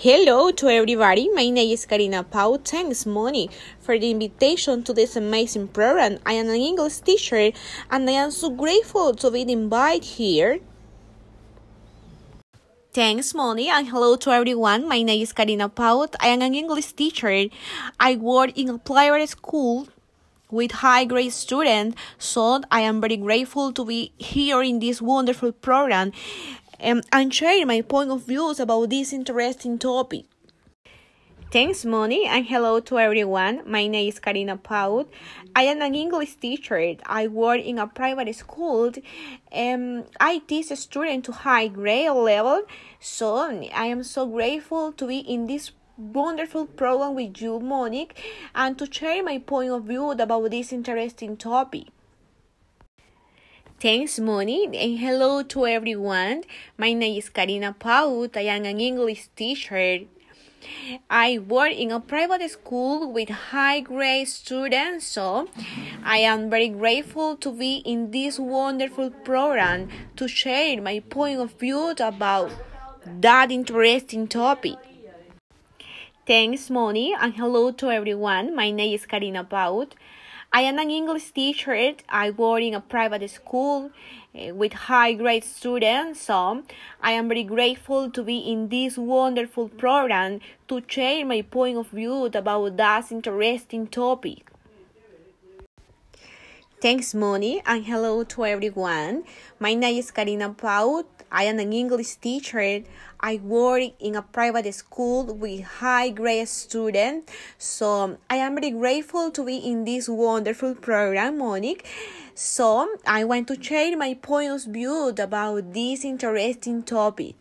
Hello to everybody. My name is Karina Pau. Thanks, Moni, for the invitation to this amazing program. I am an English teacher and I am so grateful to be invited here. Thanks, Moni, and hello to everyone. My name is Karina Paut. I am an English teacher. I work in a private school with high grade students, so I am very grateful to be here in this wonderful program um, and share my point of views about this interesting topic. Thanks, Moni, and hello to everyone. My name is Karina Paut. I am an English teacher. I work in a private school. Um, I teach students to high grade level, so I am so grateful to be in this wonderful program with you, Monique, and to share my point of view about this interesting topic. Thanks, Moni, and hello to everyone. My name is Karina Paut. I am an English teacher. I work in a private school with high grade students, so I am very grateful to be in this wonderful program to share my point of view about that interesting topic. Thanks, Moni, and hello to everyone. My name is Karina Paut. I am an English teacher. I work in a private school uh, with high grade students, so I am very grateful to be in this wonderful program to share my point of view about that interesting topic. Thanks, Moni, and hello to everyone. My name is Karina Paut. I am an English teacher. I work in a private school with high grade students, so I am very grateful to be in this wonderful program, Monique. So I want to share my point of view about this interesting topic.